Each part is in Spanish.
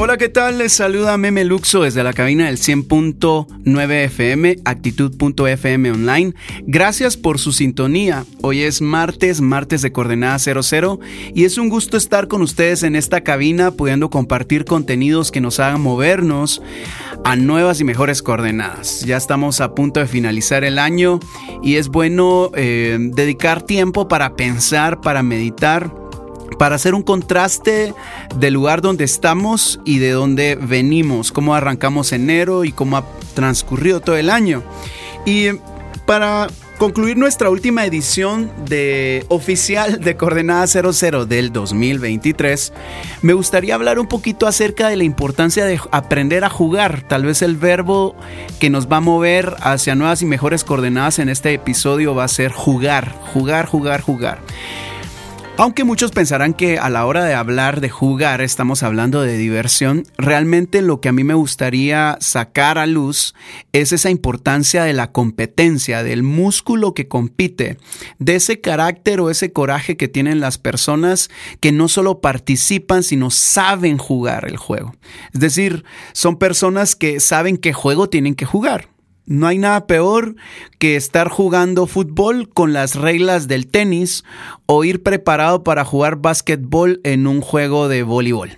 Hola, ¿qué tal? Les saluda Meme Luxo desde la cabina del 100.9 FM, actitud.fm online. Gracias por su sintonía. Hoy es martes, martes de coordenada 00 y es un gusto estar con ustedes en esta cabina pudiendo compartir contenidos que nos hagan movernos a nuevas y mejores coordenadas. Ya estamos a punto de finalizar el año y es bueno eh, dedicar tiempo para pensar, para meditar para hacer un contraste del lugar donde estamos y de donde venimos, cómo arrancamos enero y cómo ha transcurrido todo el año. Y para concluir nuestra última edición de oficial de Coordenada 00 del 2023, me gustaría hablar un poquito acerca de la importancia de aprender a jugar, tal vez el verbo que nos va a mover hacia nuevas y mejores coordenadas en este episodio va a ser jugar, jugar, jugar, jugar. Aunque muchos pensarán que a la hora de hablar de jugar estamos hablando de diversión, realmente lo que a mí me gustaría sacar a luz es esa importancia de la competencia, del músculo que compite, de ese carácter o ese coraje que tienen las personas que no solo participan, sino saben jugar el juego. Es decir, son personas que saben qué juego tienen que jugar. No hay nada peor que estar jugando fútbol con las reglas del tenis o ir preparado para jugar básquetbol en un juego de voleibol.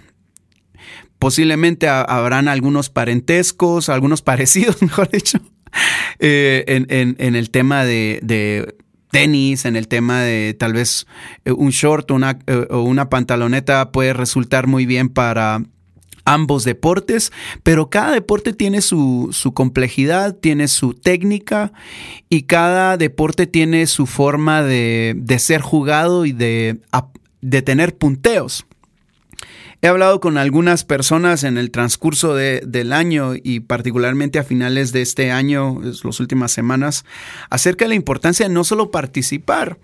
Posiblemente habrán algunos parentescos, algunos parecidos, mejor dicho, eh, en, el tema de, tenis, en el tema de tal vez eh, un short eh, o una pantaloneta puede resultar muy bien para ambos deportes, pero cada deporte tiene su, complejidad, tiene su técnica y cada deporte tiene su forma de, ser jugado y de, de, tener punteos. He hablado con algunas personas en el transcurso del año y particularmente a finales de este año, las últimas semanas, acerca de la importancia de no solo participar,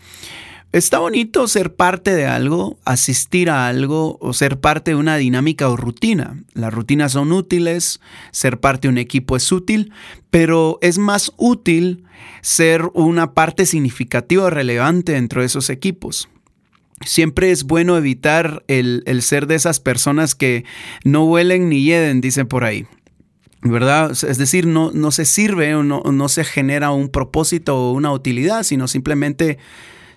Está bonito ser parte de algo, asistir a algo o ser parte de una dinámica o rutina. Las rutinas son útiles, ser parte de un equipo es útil, pero es más útil ser una parte significativa relevante dentro de esos equipos. Siempre es bueno evitar el, ser de esas personas que no huelen ni hieden, dicen por ahí. ¿verdad? Es decir, no, no se sirve o no, no, se genera un propósito o una utilidad, sino simplemente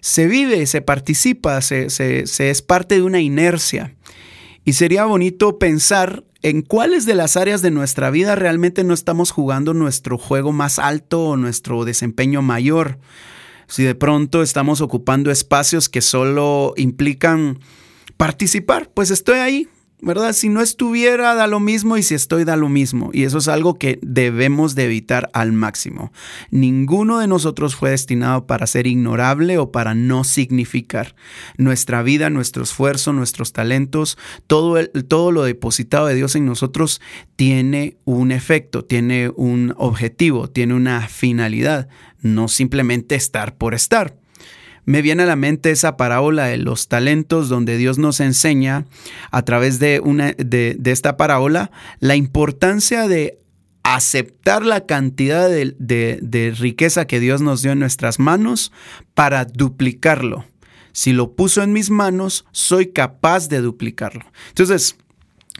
se vive, se participa, se, es parte de una inercia. Y sería bonito pensar en cuáles de las áreas de nuestra vida realmente no estamos jugando nuestro juego más alto o nuestro desempeño mayor. Si de pronto estamos ocupando espacios que solo implican participar, pues estoy ahí, ¿verdad? Si no estuviera, da lo mismo y si estoy, da lo mismo. Y eso es algo que debemos de evitar al máximo. Ninguno de nosotros fue destinado para ser ignorable o para no significar. Nuestra vida, nuestro esfuerzo, nuestros talentos, todo, todo lo depositado de Dios en nosotros tiene un efecto, tiene un objetivo, tiene una finalidad, no simplemente estar por estar me viene a la mente esa parábola de los talentos donde Dios nos enseña a través de, una, de, esta parábola la importancia de aceptar la cantidad de, riqueza que Dios nos dio en nuestras manos para duplicarlo. Si lo puso en mis manos, soy capaz de duplicarlo. Entonces,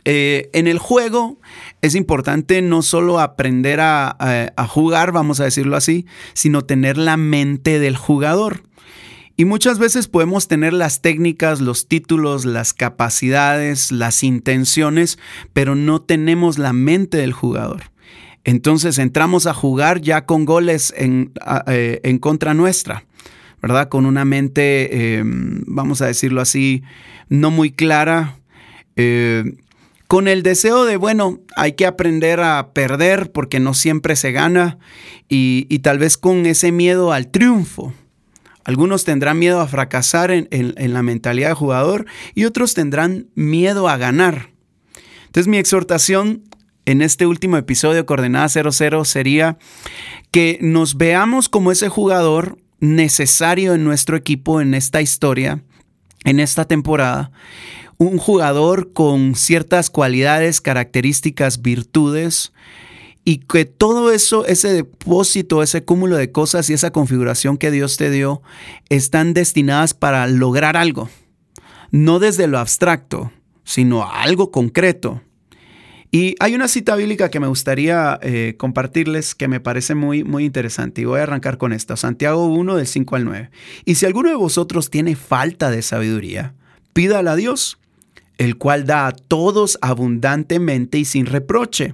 eh, en el juego es importante no solo aprender a, jugar, vamos a decirlo así, sino tener la mente del jugador. Y muchas veces podemos tener las técnicas, los títulos, las capacidades, las intenciones, pero no tenemos la mente del jugador. Entonces entramos a jugar ya con goles en, eh, contra nuestra, ¿verdad? Con una mente, em, vamos a decirlo así, no muy clara. Eh, con el deseo de, bueno, hay que aprender a perder porque no siempre se gana y tal vez con ese miedo al triunfo. Algunos tendrán miedo a fracasar en, la mentalidad de jugador y otros tendrán miedo a ganar. Entonces mi exhortación en este último episodio, Coordenada 00, sería que nos veamos como ese jugador necesario en nuestro equipo, en esta historia, en esta temporada. Un jugador con ciertas cualidades, características, virtudes, y que todo eso, ese depósito, ese cúmulo de cosas y esa configuración que Dios te dio, están destinadas para lograr algo. No desde lo abstracto, sino algo concreto. Y hay una cita bíblica que me gustaría eh, compartirles que me parece muy, muy interesante. Y voy a arrancar con esta. Santiago 1 del 5 al 9. Y si alguno de vosotros tiene falta de sabiduría, pídala a Dios, el cual da a todos abundantemente y sin reproche,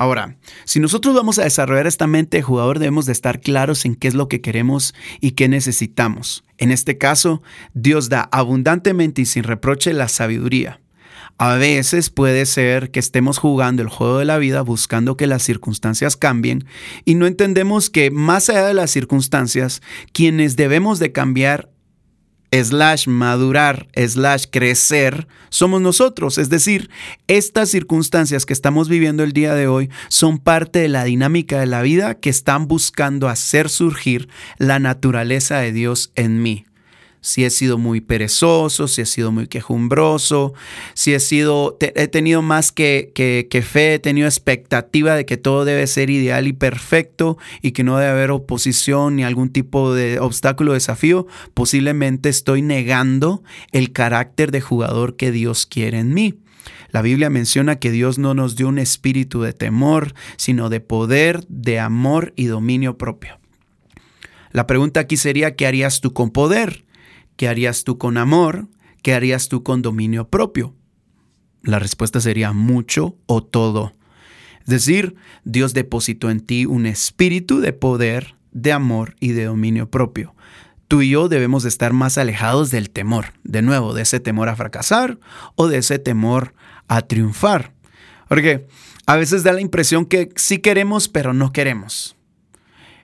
Ahora, si nosotros vamos a desarrollar esta mente de jugador, debemos de estar claros en qué es lo que queremos y qué necesitamos. En este caso, Dios da abundantemente y sin reproche la sabiduría. A veces puede ser que estemos jugando el juego de la vida buscando que las circunstancias cambien y no entendemos que más allá de las circunstancias, quienes debemos de cambiar slash madurar, slash crecer, somos nosotros. Es decir, estas circunstancias que estamos viviendo el día de hoy son parte de la dinámica de la vida que están buscando hacer surgir la naturaleza de Dios en mí si he sido muy perezoso, si he sido muy quejumbroso, si he sido, he tenido más que, que, fe, he tenido expectativa de que todo debe ser ideal y perfecto y que no debe haber oposición ni algún tipo de obstáculo o desafío, posiblemente estoy negando el carácter de jugador que Dios quiere en mí. La Biblia menciona que Dios no nos dio un espíritu de temor, sino de poder, de amor y dominio propio. La pregunta aquí sería, ¿qué harías tú con poder? ¿Qué harías tú con amor? ¿Qué harías tú con dominio propio? La respuesta sería mucho o todo. Es decir, Dios depositó en ti un espíritu de poder, de amor y de dominio propio. Tú y yo debemos de estar más alejados del temor, de nuevo, de ese temor a fracasar o de ese temor a triunfar. Porque a veces da la impresión que sí queremos, pero no queremos.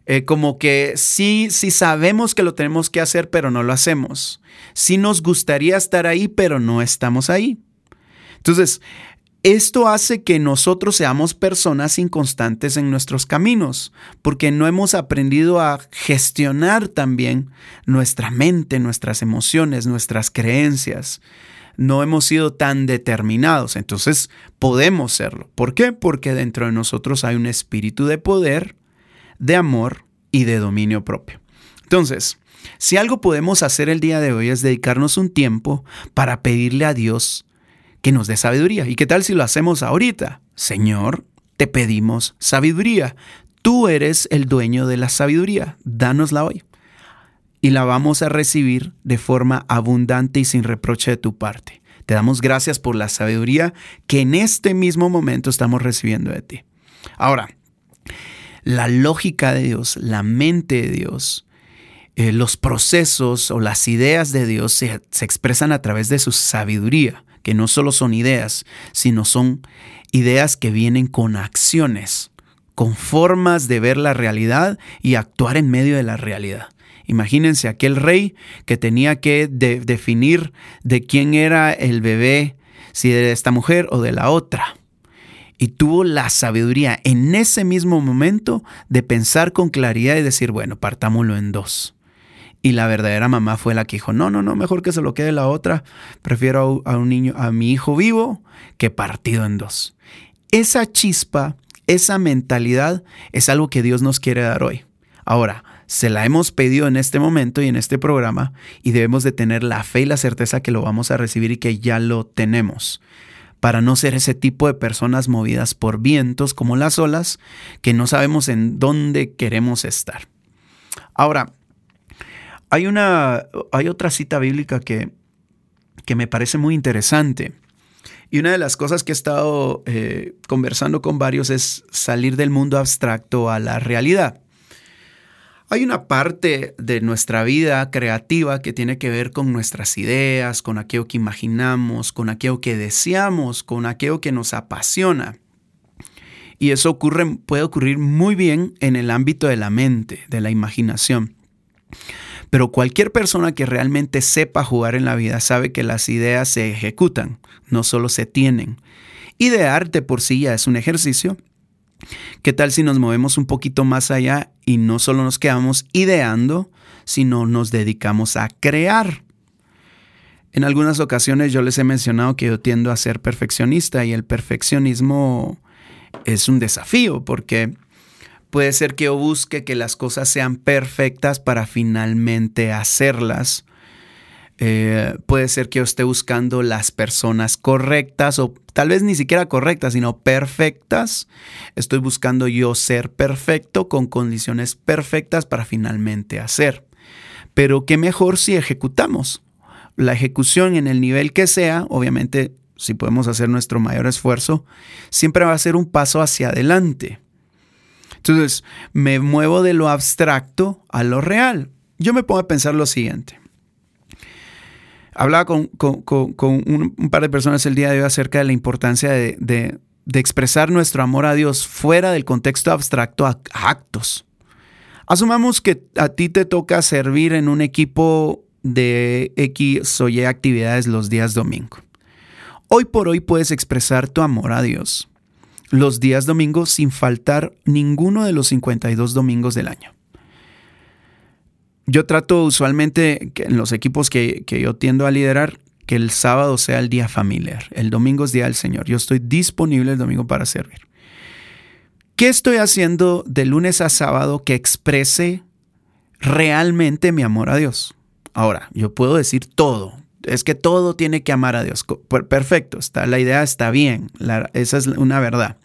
Eh, como que sí, sí sabemos que lo tenemos que hacer, pero no lo hacemos. Sí nos gustaría estar ahí, pero no estamos ahí. Entonces, esto hace que nosotros seamos personas inconstantes en nuestros caminos, porque no hemos aprendido a gestionar también nuestra mente, nuestras emociones, nuestras creencias. No hemos sido tan determinados, entonces podemos serlo. ¿Por qué? Porque dentro de nosotros hay un espíritu de poder, de amor y de dominio propio. Entonces, si algo podemos hacer el día de hoy es dedicarnos un tiempo para pedirle a Dios que nos dé sabiduría. ¿Y qué tal si lo hacemos ahorita? Señor, te pedimos sabiduría. Tú eres el dueño de la sabiduría. Dánosla hoy. Y la vamos a recibir de forma abundante y sin reproche de tu parte. Te damos gracias por la sabiduría que en este mismo momento estamos recibiendo de ti. Ahora, la lógica de Dios, la mente de Dios, eh, los procesos o las ideas de Dios se, se expresan a través de su sabiduría, que no solo son ideas, sino son ideas que vienen con acciones, con formas de ver la realidad y actuar en medio de la realidad. Imagínense aquel rey que tenía que definir de quién era el bebé, si de esta mujer o de la otra y tuvo la sabiduría en ese mismo momento de pensar con claridad y decir, bueno, partámoslo en dos. Y la verdadera mamá fue la que dijo, no, no, no, mejor que se lo quede la otra. Prefiero a un niño, a mi hijo vivo, que partido en dos. Esa chispa, esa mentalidad es algo que Dios nos quiere dar hoy. Ahora, se la hemos pedido en este momento y en este programa y debemos de tener la fe y la certeza que lo vamos a recibir y que ya lo tenemos para no ser ese tipo de personas movidas por vientos como las olas, que no sabemos en dónde queremos estar. Ahora, hay, una, hay otra cita bíblica que, que me parece muy interesante. Y una de las cosas que he estado eh, conversando con varios es salir del mundo abstracto a la realidad. Hay una parte de nuestra vida creativa que tiene que ver con nuestras ideas, con aquello que imaginamos, con aquello que deseamos, con aquello que nos apasiona. Y eso puede ocurrir muy bien en el ámbito de la mente, de la imaginación. Pero cualquier persona que realmente sepa jugar en la vida sabe que las ideas se ejecutan, no solo se tienen. Idear de por sí ya es un ejercicio. ¿Qué tal si nos movemos un poquito más allá y no solo nos quedamos ideando, sino nos dedicamos a crear? En algunas ocasiones yo les he mencionado que yo tiendo a ser perfeccionista y el perfeccionismo es un desafío porque puede ser que yo busque que las cosas sean perfectas para finalmente hacerlas. Eh, puede ser que yo esté buscando las personas correctas o tal vez ni siquiera correctas, sino perfectas. Estoy buscando yo ser perfecto con condiciones perfectas para finalmente hacer. Pero qué mejor si ejecutamos. La ejecución en el nivel que sea, obviamente si podemos hacer nuestro mayor esfuerzo, siempre va a ser un paso hacia adelante. Entonces, me muevo de lo abstracto a lo real. Yo me pongo a pensar lo siguiente. Hablaba con, un, par de personas el día de hoy acerca de la importancia de, expresar nuestro amor a Dios fuera del contexto abstracto a actos. Asumamos que a ti te toca servir en un equipo de X o Y actividades los días domingo. Hoy por hoy puedes expresar tu amor a Dios los días domingos sin faltar ninguno de los 52 domingos del año. Yo trato usualmente en los equipos que, que yo tiendo a liderar que el sábado sea el día familiar, el domingo es día del Señor. Yo estoy disponible el domingo para servir. ¿Qué estoy haciendo de lunes a sábado que exprese realmente mi amor a Dios? Ahora, yo puedo decir todo, es que todo tiene que amar a Dios. Perfecto, está, la idea está bien, esa es una verdad.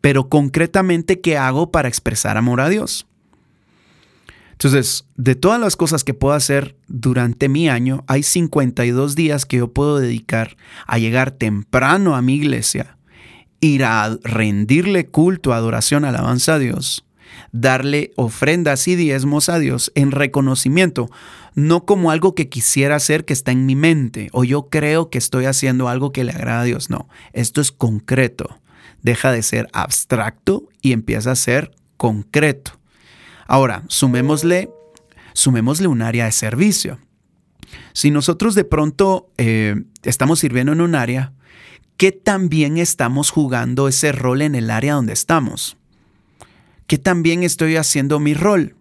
Pero concretamente, ¿qué hago para expresar amor a Dios? Entonces, de todas las cosas que puedo hacer durante mi año, hay 52 días que yo puedo dedicar a llegar temprano a mi iglesia, ir a rendirle culto, adoración, alabanza a Dios, darle ofrendas y diezmos a Dios en reconocimiento, no como algo que quisiera hacer que está en mi mente o yo creo que estoy haciendo algo que le agrada a Dios. No, esto es concreto. Deja de ser abstracto y empieza a ser concreto. Ahora, sumémosle, sumémosle un área de servicio. Si nosotros de pronto eh, estamos sirviendo en un área, ¿qué también estamos jugando ese rol en el área donde estamos? ¿Qué también estoy haciendo mi rol?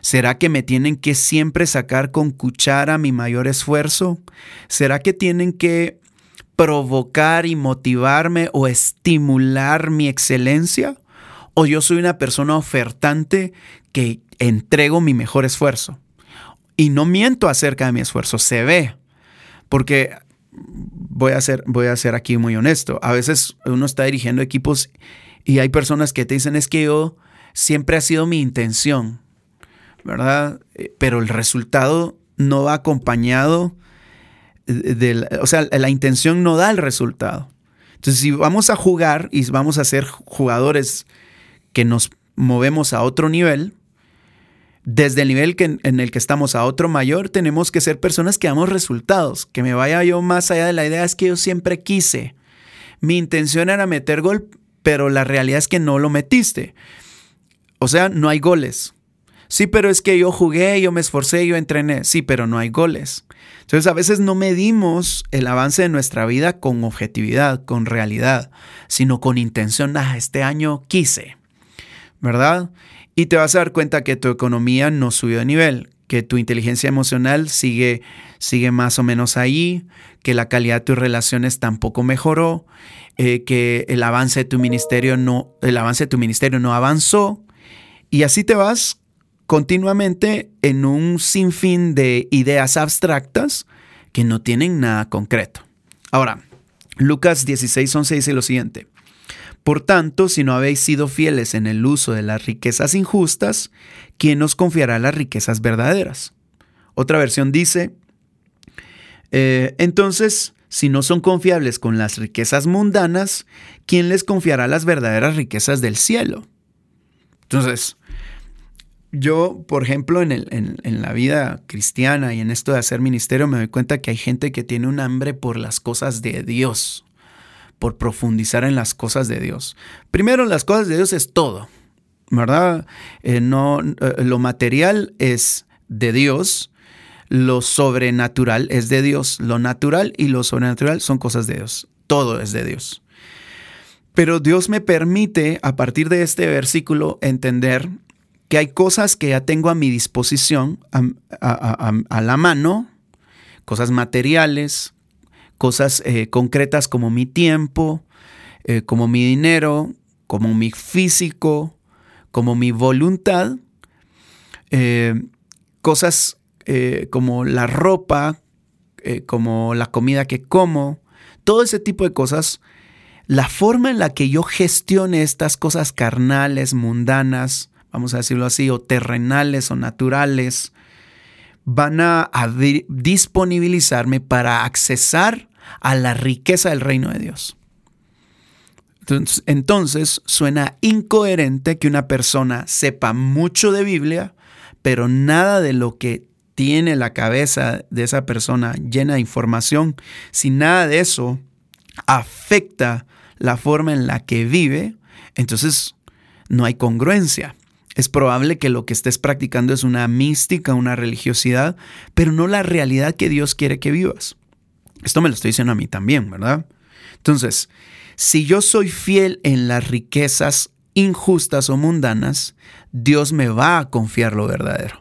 ¿Será que me tienen que siempre sacar con cuchara mi mayor esfuerzo? ¿Será que tienen que provocar y motivarme o estimular mi excelencia? ¿O yo soy una persona ofertante que entrego mi mejor esfuerzo? Y no miento acerca de mi esfuerzo, se ve. Porque voy a ser, voy a aquí muy honesto. A veces uno está dirigiendo equipos y hay personas que te dicen es que yo siempre ha sido mi intención, ¿verdad? Eh, pero el resultado no va acompañado de, o sea, la intención no da el resultado. Entonces, si vamos a jugar y vamos a ser jugadores que nos movemos a otro nivel, desde el nivel que, en el que estamos a otro mayor, tenemos que ser personas que damos resultados. Que me vaya yo más allá de la idea es que yo siempre quise. Mi intención era meter gol, pero la realidad es que no lo metiste. O sea, no hay goles. Sí, pero es que yo jugué, yo me esforcé, yo entrené. Sí, pero no hay goles. Entonces a veces no medimos el avance de nuestra vida con objetividad, con realidad, sino con intención. Ah, este año quise, ¿verdad? Y te vas a dar cuenta que tu economía no subió de nivel, que tu inteligencia emocional sigue, sigue más o menos ahí, que la calidad de tus relaciones tampoco mejoró, eh, que el avance de tu ministerio no, el avance de tu ministerio no avanzó. Y así te vas continuamente en un sinfín de ideas abstractas que no tienen nada concreto. Ahora, Lucas 16, 11 dice lo siguiente. Por tanto, si no habéis sido fieles en el uso de las riquezas injustas, ¿quién os confiará las riquezas verdaderas? Otra versión dice, eh, entonces, si no son confiables con las riquezas mundanas, ¿quién les confiará las verdaderas riquezas del cielo? Entonces, yo, por ejemplo, en, en, la vida cristiana y en esto de hacer ministerio, me doy cuenta que hay gente que tiene un hambre por las cosas de Dios, por profundizar en las cosas de Dios. Primero, las cosas de Dios es todo, ¿verdad? Eh, no, eh, lo material es de Dios, lo sobrenatural es de Dios, lo natural y lo sobrenatural son cosas de Dios, todo es de Dios. Pero Dios me permite, a partir de este versículo, entender que hay cosas que ya tengo a mi disposición, a, la mano, cosas materiales, cosas eh, concretas como mi tiempo, eh, como mi dinero, como mi físico, como mi voluntad, eh, cosas como la ropa, como la comida que como, todo ese tipo de cosas, la forma en la que yo gestione estas cosas carnales, mundanas, vamos a decirlo así, o terrenales o naturales, van a, disponibilizarme para accesar a la riqueza del reino de Dios. Entonces, entonces, suena incoherente que una persona sepa mucho de Biblia, pero nada de lo que tiene la cabeza de esa persona llena de información, si nada de eso afecta la forma en la que vive, entonces no hay congruencia. Es probable que lo que estés practicando es una mística, una religiosidad, pero no la realidad que Dios quiere que vivas. Esto me lo estoy diciendo a mí también, ¿verdad? Entonces, si yo soy fiel en las riquezas injustas o mundanas, Dios me va a confiar lo verdadero.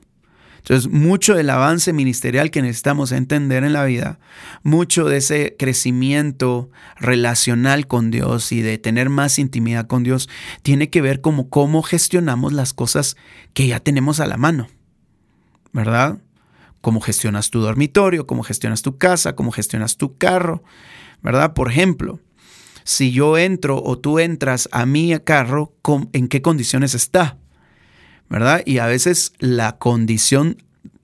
Entonces, mucho del avance ministerial que necesitamos entender en la vida, mucho de ese crecimiento relacional con Dios y de tener más intimidad con Dios, tiene que ver como cómo gestionamos las cosas que ya tenemos a la mano, ¿verdad? Cómo gestionas tu dormitorio, cómo gestionas tu casa, cómo gestionas tu carro, ¿verdad? Por ejemplo, si yo entro o tú entras a mi carro, ¿en qué condiciones está? ¿Verdad? Y a veces la condición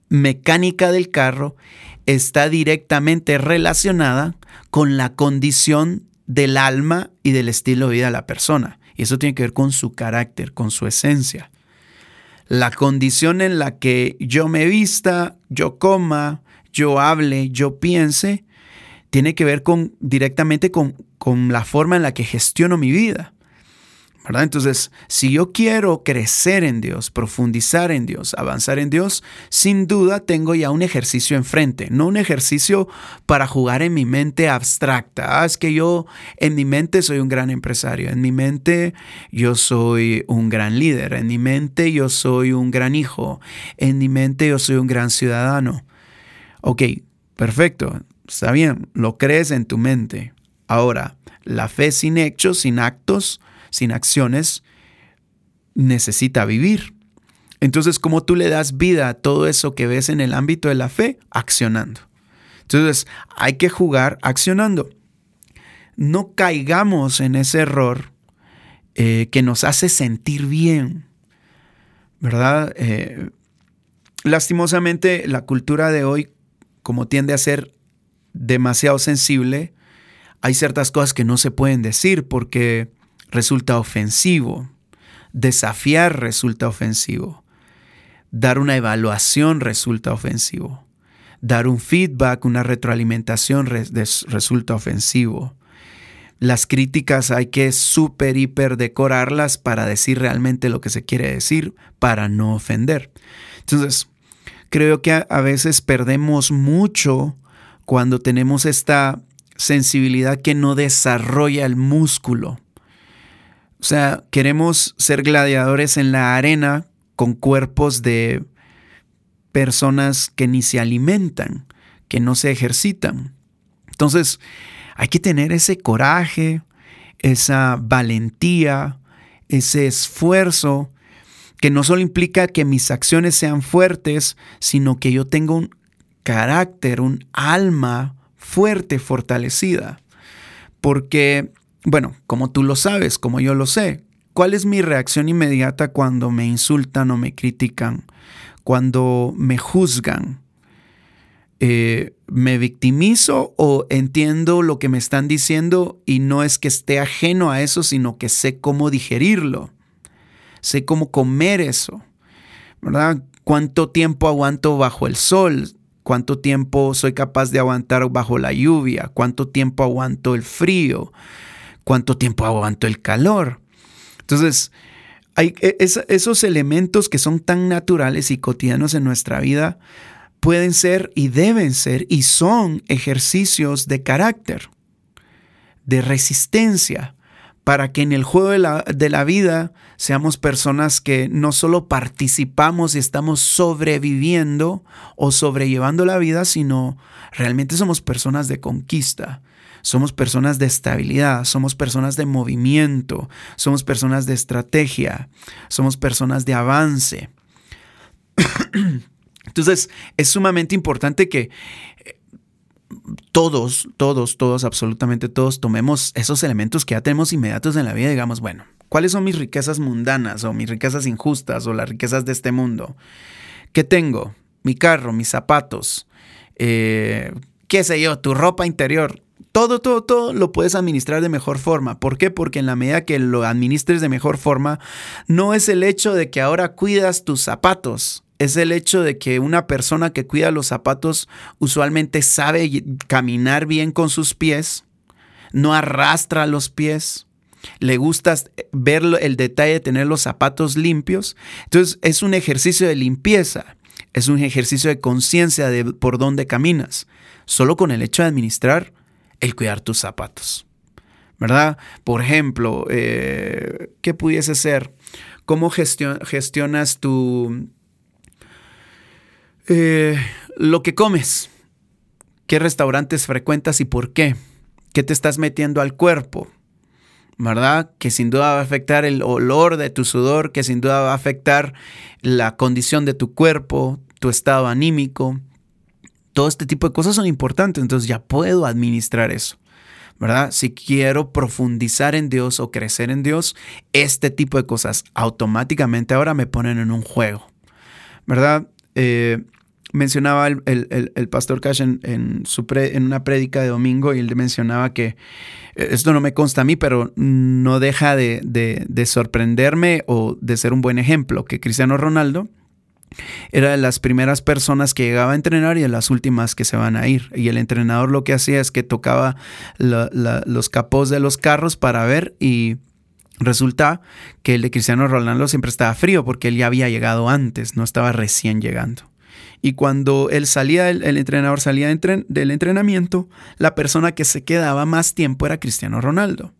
mecánica del carro está directamente relacionada con la condición del alma y del estilo de vida de la persona. Y eso tiene que ver con su carácter, con su esencia. La condición en la que yo me vista, yo coma, yo hable, yo piense, tiene que ver con, directamente con, con la forma en la que gestiono mi vida. Entonces, si yo quiero crecer en Dios, profundizar en Dios, avanzar en Dios, sin duda tengo ya un ejercicio enfrente, no un ejercicio para jugar en mi mente abstracta. Ah, es que yo en mi mente soy un gran empresario, en mi mente yo soy un gran líder, en mi mente yo soy un gran hijo, en mi mente yo soy un gran ciudadano. Ok, perfecto, está bien, lo crees en tu mente. Ahora, la fe sin hechos, sin actos, sin acciones, necesita vivir. Entonces, ¿cómo tú le das vida a todo eso que ves en el ámbito de la fe? Accionando. Entonces, hay que jugar accionando. No caigamos en ese error eh, que nos hace sentir bien, ¿verdad? Eh, lastimosamente, la cultura de hoy, como tiende a ser demasiado sensible, hay ciertas cosas que no se pueden decir porque resulta ofensivo. Desafiar resulta ofensivo. Dar una evaluación resulta ofensivo. Dar un feedback, una retroalimentación resulta ofensivo. Las críticas hay que super, hiper decorarlas para decir realmente lo que se quiere decir, para no ofender. Entonces, creo que a veces perdemos mucho cuando tenemos esta sensibilidad que no desarrolla el músculo. O sea, queremos ser gladiadores en la arena con cuerpos de personas que ni se alimentan, que no se ejercitan. Entonces, hay que tener ese coraje, esa valentía, ese esfuerzo, que no solo implica que mis acciones sean fuertes, sino que yo tenga un carácter, un alma fuerte, fortalecida. Porque bueno, como tú lo sabes, como yo lo sé, ¿cuál es mi reacción inmediata cuando me insultan o me critican? Cuando me juzgan? Eh, ¿Me victimizo o entiendo lo que me están diciendo y no es que esté ajeno a eso, sino que sé cómo digerirlo? Sé cómo comer eso. ¿verdad? ¿Cuánto tiempo aguanto bajo el sol? ¿Cuánto tiempo soy capaz de aguantar bajo la lluvia? ¿Cuánto tiempo aguanto el frío? ¿Cuánto tiempo aguanto el calor? Entonces, e, esos elementos que son tan naturales y cotidianos en nuestra vida pueden ser y deben ser y son ejercicios de carácter, de resistencia, para que en el juego de la, de la, vida seamos personas que no solo participamos y estamos sobreviviendo o sobrellevando la vida, sino realmente somos personas de conquista, somos personas de estabilidad, somos personas de movimiento, somos personas de estrategia, somos personas de avance. Entonces, es sumamente importante que eh, todos, todos, todos, absolutamente todos, tomemos esos elementos que ya tenemos inmediatos en la vida y digamos, bueno, ¿cuáles son mis riquezas mundanas o mis riquezas injustas o las riquezas de este mundo? ¿Qué tengo? Mi carro, mis zapatos, eh, qué sé yo, tu ropa interior. Todo, todo, todo lo puedes administrar de mejor forma. ¿Por qué? Porque en la medida que lo administres de mejor forma, no es el hecho de que ahora cuidas tus zapatos, es el hecho de que una persona que cuida los zapatos usualmente sabe caminar bien con sus pies, no arrastra los pies, le gusta ver el detalle de tener los zapatos limpios. Entonces es un ejercicio de limpieza, es un ejercicio de conciencia de por dónde caminas, solo con el hecho de administrar el cuidar tus zapatos. ¿Verdad? Por ejemplo, eh, ¿qué pudiese ser? ¿Cómo gestionas tu, eh, lo que comes, qué restaurantes frecuentas y por qué, qué te estás metiendo al cuerpo, ¿verdad? Que sin duda va a afectar el olor de tu sudor, que sin duda va a afectar la condición de tu cuerpo, tu estado anímico. Todo este tipo de cosas son importantes, entonces ya puedo administrar eso. ¿verdad? Si quiero profundizar en Dios o crecer en Dios, este tipo de cosas automáticamente ahora me ponen en un juego, ¿verdad? Eh, mencionaba el, pastor Cash en, su en una prédica de domingo y él mencionaba que eh, esto no me consta a mí, pero no deja de, de, sorprenderme o de ser un buen ejemplo, que Cristiano Ronaldo era de las primeras personas que llegaba a entrenar y de las últimas que se van a ir. Y el entrenador lo que hacía es que tocaba los capós de los carros para ver y resulta que el de Cristiano Ronaldo siempre estaba frío porque él ya había llegado antes, no estaba recién llegando. Y cuando él salía, el, entrenador salía del entrenamiento, la persona que se quedaba más tiempo era Cristiano Ronaldo.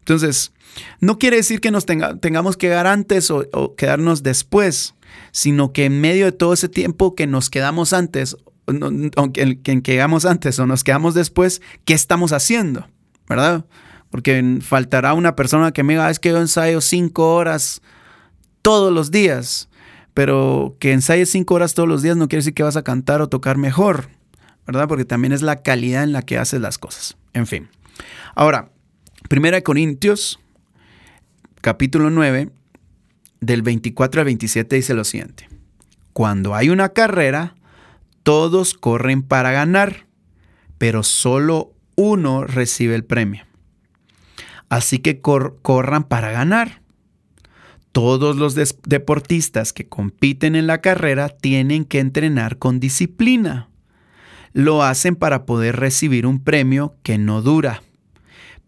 Entonces, no quiere decir que nos tengamos que quedar antes o, quedarnos después, sino que en medio de todo ese tiempo que nos quedamos antes, aunque que quedamos antes o nos quedamos después, ¿qué estamos haciendo? ¿Verdad? Porque faltará una persona que me diga, ah, es que yo ensayo cinco horas todos los días pero que ensayes cinco horas todos los días no quiere decir que vas a cantar o tocar mejor, ¿verdad? Porque también es la calidad en la que haces las cosas. En fin. Ahora, Primera de Corintios, capítulo 9, del 24 al 27 dice lo siguiente. Cuando hay una carrera, todos corren para ganar, pero solo uno recibe el premio. Así que corran para ganar. Todos los deportistas que compiten en la carrera tienen que entrenar con disciplina. Lo hacen para poder recibir un premio que no dura.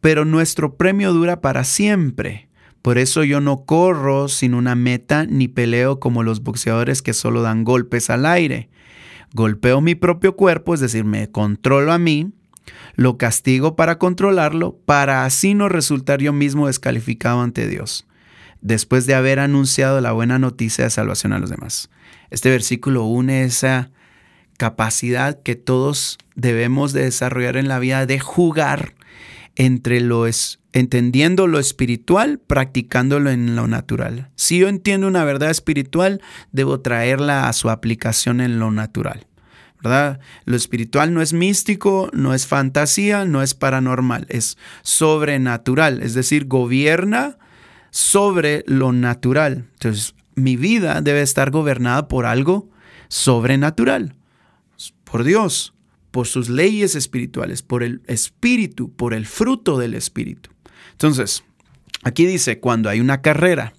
Pero nuestro premio dura para siempre. Por eso yo no corro sin una meta ni peleo como los boxeadores que solo dan golpes al aire. Golpeo mi propio cuerpo, es decir, me controlo a mí, lo castigo para controlarlo, para así no resultar yo mismo descalificado ante Dios después de haber anunciado la buena noticia de salvación a los demás. Este versículo une esa capacidad que todos debemos de desarrollar en la vida de jugar entre lo es, entendiendo lo espiritual, practicándolo en lo natural. Si yo entiendo una verdad espiritual, debo traerla a su aplicación en lo natural. ¿verdad? Lo espiritual no es místico, no es fantasía, no es paranormal, es sobrenatural, es decir, gobierna sobre lo natural. Entonces, mi vida debe estar gobernada por algo sobrenatural, por Dios, por sus leyes espirituales, por el espíritu, por el fruto del espíritu. Entonces, aquí dice, cuando hay una carrera,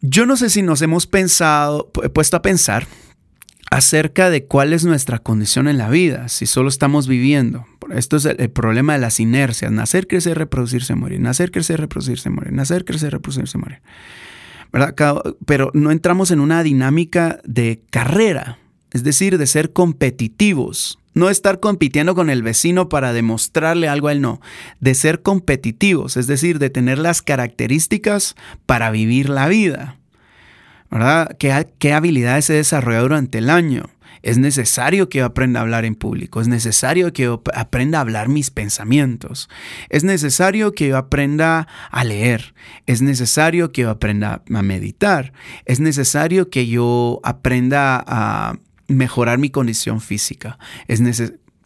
Yo no sé si nos hemos pensado, puesto a pensar acerca de cuál es nuestra condición en la vida, si solo estamos viviendo. Esto es el, problema de las inercias, nacer, crecer, reproducirse, morir, nacer, crecer, reproducirse, morir, nacer, crecer, reproducirse, morir. Pero no entramos en una dinámica de carrera, es decir, de ser competitivos. No estar compitiendo con el vecino para demostrarle algo a él, no. De ser competitivos, es decir, de tener las características para vivir la vida. ¿verdad? ¿Qué, habilidades he desarrollado durante el año? Es necesario que yo aprenda a hablar en público, es necesario que yo aprenda a hablar mis pensamientos, es necesario que yo aprenda a leer, es necesario que yo aprenda a meditar, es necesario que yo aprenda a mejorar mi condición física. Es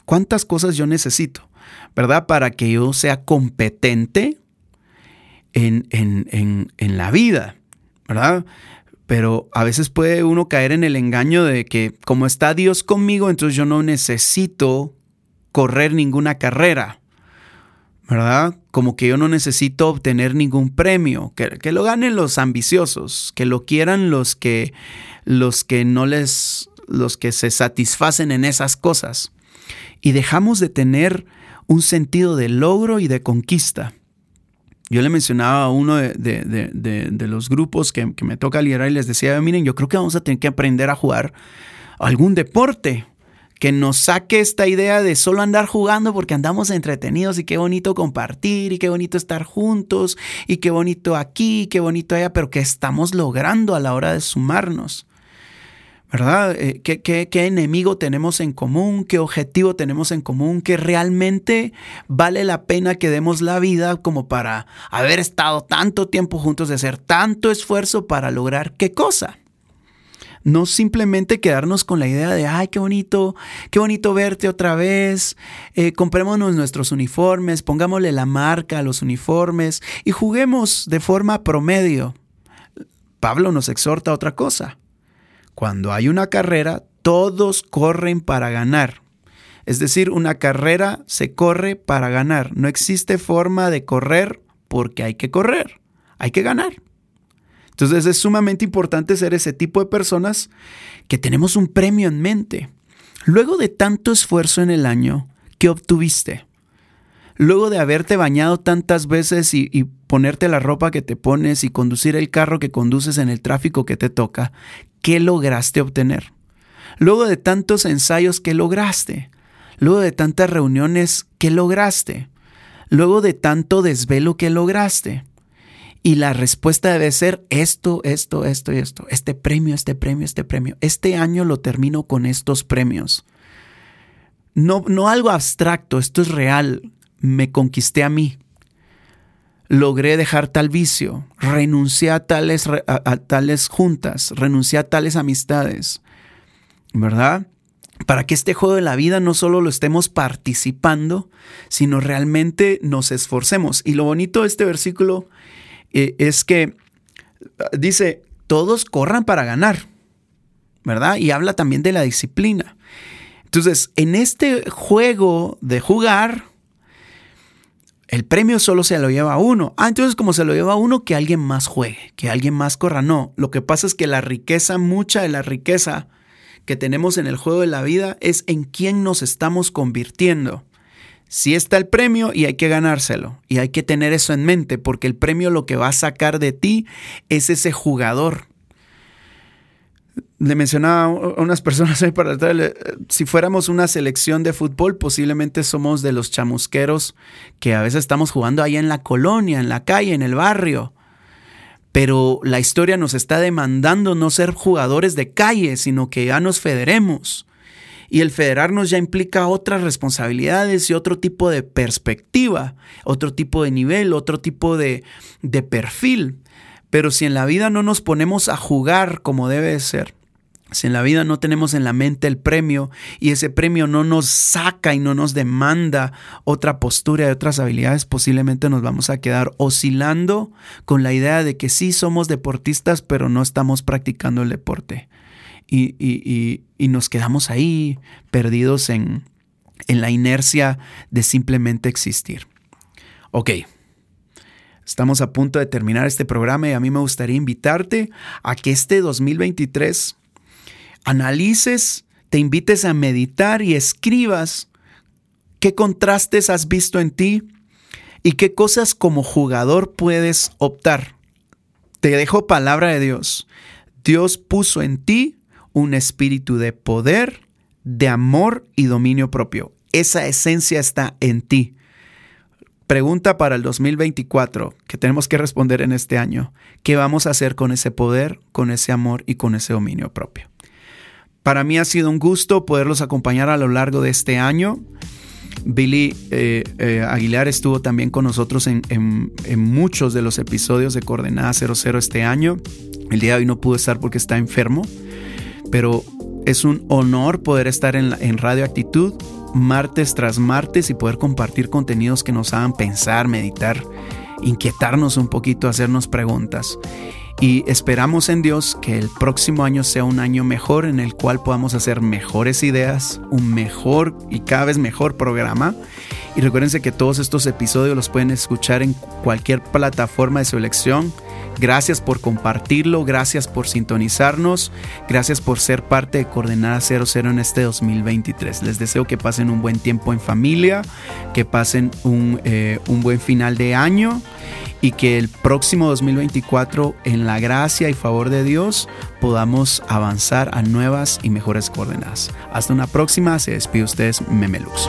¿Cuántas cosas yo necesito, verdad? Para que yo sea competente en, en, en la vida, ¿verdad? pero a veces puede uno caer en el engaño de que como está Dios conmigo, entonces yo no necesito correr ninguna carrera, ¿verdad? Como que yo no necesito obtener ningún premio, que, lo ganen los ambiciosos, que lo quieran los que, los que no les, los que se satisfacen en esas cosas. Y dejamos de tener un sentido de logro y de conquista. Yo le mencionaba a uno de, los grupos que, me toca liderar y les decía, miren, yo creo que vamos a tener que aprender a jugar algún deporte que nos saque esta idea de solo andar jugando porque andamos entretenidos y qué bonito compartir y qué bonito estar juntos y qué bonito aquí, y qué bonito allá, pero que estamos logrando a la hora de sumarnos. ¿Verdad? Eh, ¿Qué, enemigo tenemos en común? ¿Qué objetivo tenemos en común? ¿Que realmente vale la pena que demos la vida como para haber estado tanto tiempo juntos, de hacer tanto esfuerzo para lograr qué cosa? No simplemente quedarnos con la idea de, ay, qué bonito, qué bonito verte otra vez, eh, comprémonos nuestros uniformes, pongámosle la marca a los uniformes y juguemos de forma promedio. Pablo nos exhorta a otra cosa cuando hay una carrera, todos corren para ganar. Es decir, una carrera se corre para ganar. No existe forma de correr porque hay que correr. Hay que ganar. Entonces es sumamente importante ser ese tipo de personas que tenemos un premio en mente. Luego de tanto esfuerzo en el año, ¿qué obtuviste? Luego de haberte bañado tantas veces y, y, ponerte la ropa que te pones y conducir el carro que conduces en el tráfico que te toca, ¿qué lograste obtener? Luego de tantos ensayos, ¿qué lograste? Luego de tantas reuniones, ¿qué lograste? Luego de tanto desvelo, ¿qué lograste? Y la respuesta debe ser esto, esto, esto y esto. Este premio, este premio, este premio. Este año lo termino con estos premios. No, no algo abstracto, esto es real. Me conquisté a mí logré dejar tal vicio, renuncié a tales, a, tales juntas, renuncié a tales amistades, ¿verdad? Para que este juego de la vida no solo lo estemos participando, sino realmente nos esforcemos. Y lo bonito de este versículo eh, es que dice, todos corran para ganar, ¿verdad? Y habla también de la disciplina. Entonces, en este juego de jugar, el premio solo se lo lleva uno. Ah, entonces como se lo lleva uno, que alguien más juegue, que alguien más corra. No, lo que pasa es que la riqueza, mucha de la riqueza que tenemos en el juego de la vida es en quién nos estamos convirtiendo. Si está el premio y hay que ganárselo. Y hay que tener eso en mente, porque el premio lo que va a sacar de ti es ese jugador le mencionaba a unas personas ahí para si fuéramos una selección de fútbol, posiblemente somos de los chamusqueros que a veces estamos jugando ahí en la colonia, en la calle, en el barrio. Pero la historia nos está demandando no ser jugadores de calle, sino que ya nos federemos. Y el federarnos ya implica otras responsabilidades y otro tipo de perspectiva, otro tipo de nivel, otro tipo de perfil. Pero si en la vida no nos ponemos a jugar como debe ser, si en la vida no tenemos en la mente el premio y ese premio no nos saca y no nos demanda otra postura y otras habilidades, posiblemente nos vamos a quedar oscilando con la idea de que sí somos deportistas, pero no estamos practicando el deporte. Y, nos quedamos ahí perdidos en, en la inercia de simplemente existir. Ok, Estamos a punto de terminar este programa y a mí me gustaría invitarte a que este 2023 analices, te invites a meditar y escribas qué contrastes has visto en ti y qué cosas como jugador puedes optar. Te dejo palabra de Dios. Dios puso en ti un espíritu de poder, de amor y dominio propio. Esa esencia está en ti. Pregunta para el 2024 que tenemos que responder en este año. ¿Qué vamos a hacer con ese poder, con ese amor y con ese dominio propio? Para mí ha sido un gusto poderlos acompañar a lo largo de este año. Billy eh, eh, Aguilar estuvo también con nosotros en, muchos de los episodios de Coordenada 00 este año. El día de hoy no pudo estar porque está enfermo, pero es un honor poder estar en, en Radio Actitud martes tras martes y poder compartir contenidos que nos hagan pensar, meditar, inquietarnos un poquito, hacernos preguntas. Y esperamos en Dios que el próximo año sea un año mejor en el cual podamos hacer mejores ideas, un mejor y cada vez mejor programa. Y recuérdense que todos estos episodios los pueden escuchar en cualquier plataforma de su elección. Gracias por compartirlo, gracias por sintonizarnos, gracias por ser parte de Coordenada 00 en este 2023. Les deseo que pasen un buen tiempo en familia, que pasen un, eh, un buen final de año y que el próximo 2024 en la gracia y favor de Dios podamos avanzar a nuevas y mejores coordenadas. Hasta una próxima, se despide ustedes Memelux.